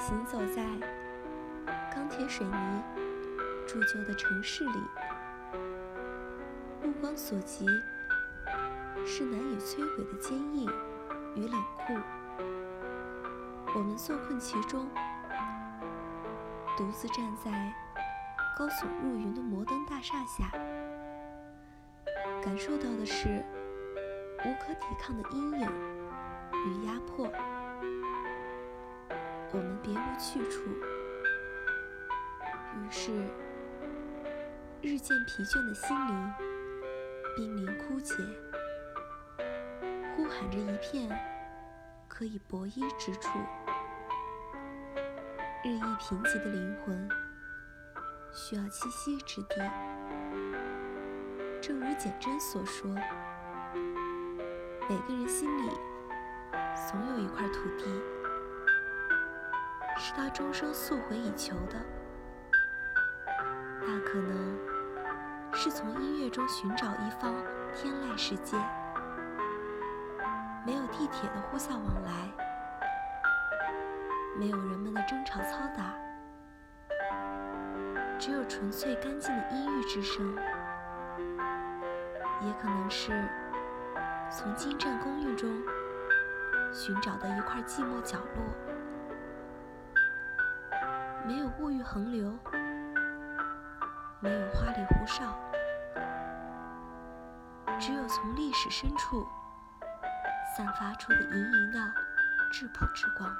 行走在钢铁水泥铸就的城市里，目光所及是难以摧毁的坚毅与冷酷。我们坐困其中，独自站在高耸入云的摩登大厦下，感受到的是无可抵抗的阴影与压迫。去处，于是日渐疲倦的心灵濒临枯竭，呼喊着一片可以博衣之处。日益贫瘠的灵魂需要栖息之地，正如简真所说，每个人心里总有一块土地，是他终生溯回以求的。那可能是从音乐中寻找一方天籁世界，没有地铁的呼啸往来。没有人们的争吵嘈杂，只有纯粹干净的音域之声。也可能是从金湛公寓中寻找的一块寂寞角落，没有物欲横流，没有花里胡哨，只有从历史深处散发出的盈盈的质朴之光。